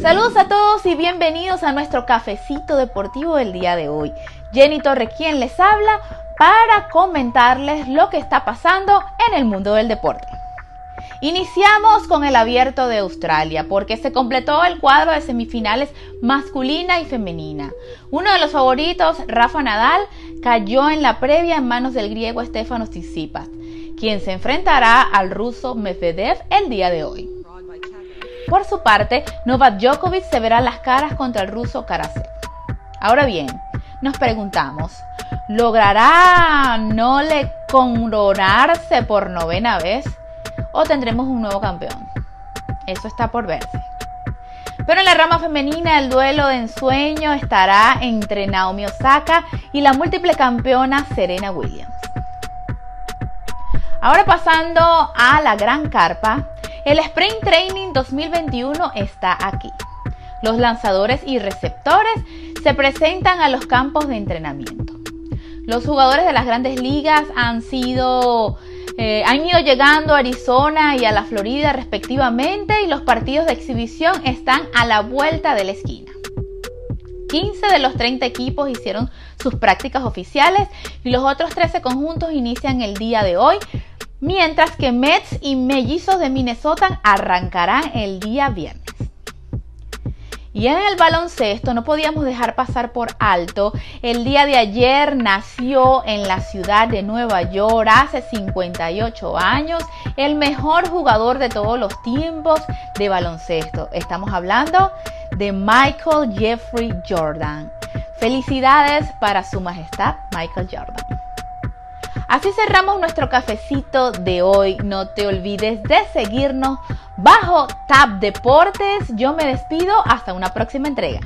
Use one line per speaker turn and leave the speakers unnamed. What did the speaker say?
Saludos a todos y bienvenidos a nuestro cafecito deportivo del día de hoy. Jenny Torre quien les habla para comentarles lo que está pasando en el mundo del deporte. Iniciamos con el abierto de Australia porque se completó el cuadro de semifinales masculina y femenina. Uno de los favoritos, Rafa Nadal, cayó en la previa en manos del griego Stefanos Tsitsipas, quien se enfrentará al ruso Medvedev el día de hoy. Por su parte, Novak Djokovic se verá las caras contra el ruso Karasev. Ahora bien, nos preguntamos, ¿logrará no le coronarse por novena vez? o tendremos un nuevo campeón. Eso está por verse. Pero en la rama femenina el duelo de ensueño estará entre Naomi Osaka y la múltiple campeona Serena Williams. Ahora pasando a la gran carpa, el Spring Training 2021 está aquí. Los lanzadores y receptores se presentan a los campos de entrenamiento. Los jugadores de las grandes ligas han sido eh, han ido llegando a Arizona y a la Florida respectivamente y los partidos de exhibición están a la vuelta de la esquina. 15 de los 30 equipos hicieron sus prácticas oficiales y los otros 13 conjuntos inician el día de hoy, mientras que Mets y Mellizos de Minnesota arrancarán el día viernes. Y en el baloncesto no podíamos dejar pasar por alto. El día de ayer nació en la ciudad de Nueva York, hace 58 años, el mejor jugador de todos los tiempos de baloncesto. Estamos hablando de Michael Jeffrey Jordan. Felicidades para su majestad Michael Jordan. Así cerramos nuestro cafecito de hoy. No te olvides de seguirnos bajo Tab Deportes. Yo me despido hasta una próxima entrega.